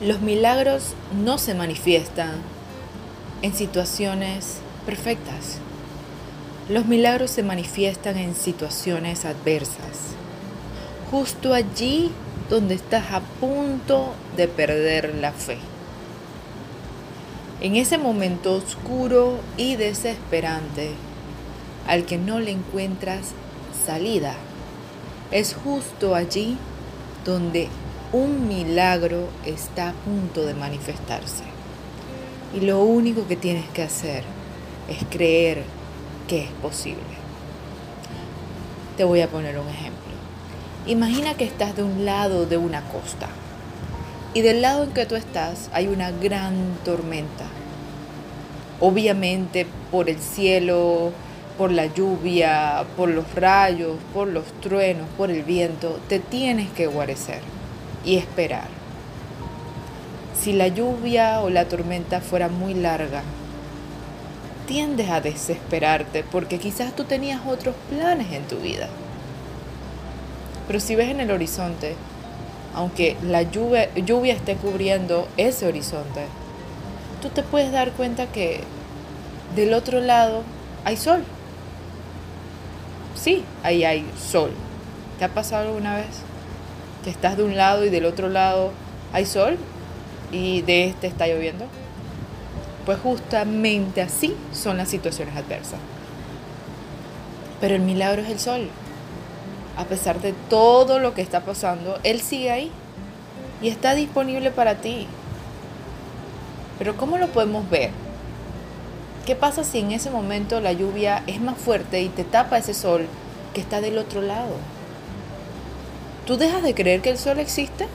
Los milagros no se manifiestan en situaciones perfectas. Los milagros se manifiestan en situaciones adversas. Justo allí donde estás a punto de perder la fe. En ese momento oscuro y desesperante, al que no le encuentras salida, es justo allí donde un milagro está a punto de manifestarse. Y lo único que tienes que hacer es creer que es posible. Te voy a poner un ejemplo. Imagina que estás de un lado de una costa y del lado en que tú estás hay una gran tormenta. Obviamente por el cielo, por la lluvia, por los rayos, por los truenos, por el viento, te tienes que guarecer y esperar. Si la lluvia o la tormenta fuera muy larga, tiendes a desesperarte porque quizás tú tenías otros planes en tu vida. Pero si ves en el horizonte, aunque la lluvia, esté cubriendo ese horizonte, tú te puedes dar cuenta que del otro lado hay sol. Sí, ahí hay sol. ¿Te ha pasado alguna vez? Que estás de un lado y del otro lado hay sol y de este está lloviendo? Pues justamente así son las situaciones adversas. Pero el milagro es el sol. A pesar de todo lo que está pasando, Él sigue ahí y está disponible para ti. Pero ¿cómo lo podemos ver? ¿Qué pasa si en ese momento la lluvia es más fuerte y te tapa ese sol que está del otro lado? ¿Tú dejas de creer que el sol existe?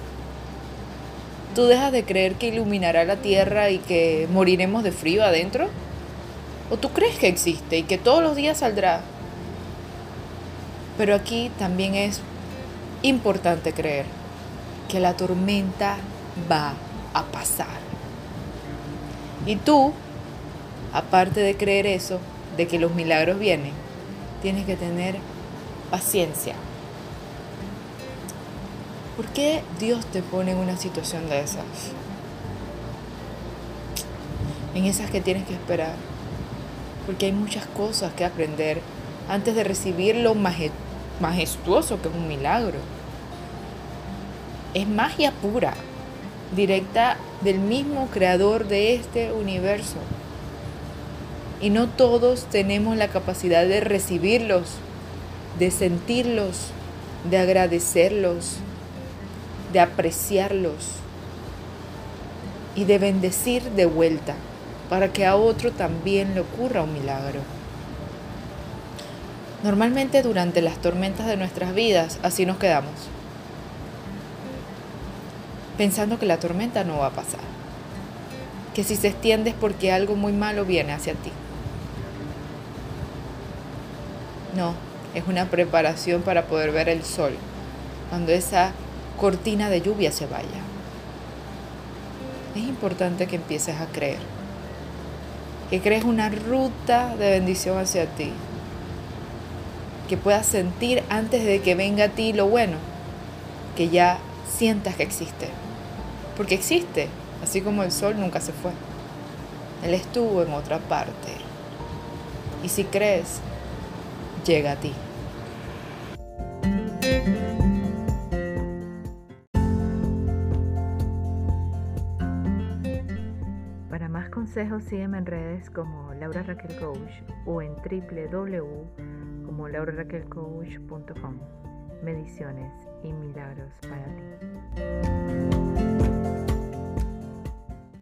¿Tú dejas de creer que iluminará la tierra y que moriremos de frío adentro? ¿O tú crees que existe y que todos los días saldrá? Pero aquí también es importante creer que la tormenta va a pasar. Y tú, aparte de creer eso, de que los milagros vienen, tienes que tener paciencia. ¿Por qué Dios te pone en una situación de esas? En esas que tienes que esperar. Porque hay muchas cosas que aprender antes de recibir lo majestuoso que es un milagro. Es magia pura, directa del mismo creador de este universo. Y no todos tenemos la capacidad de recibirlos, de sentirlos, de agradecerlos, de apreciarlos y de bendecir de vuelta para que a otro también le ocurra un milagro. Normalmente durante las tormentas de nuestras vidas así nos quedamos, pensando que la tormenta no va a pasar, que si se extiende es porque algo muy malo viene hacia ti. No, es una preparación para poder ver el sol, cuando esa cortina de lluvia se vaya. Es importante que empieces a creer, que crees una ruta de bendición hacia ti, que puedas sentir antes de que venga a ti lo bueno, que ya sientas que existe, porque existe, así como el sol nunca se fue. Él estuvo en otra parte. Y si crees, llega a ti. Consejos sígueme en redes como Laura Raquel Coach o en www.lauraraquelcoach.com. Mediciones y milagros para ti.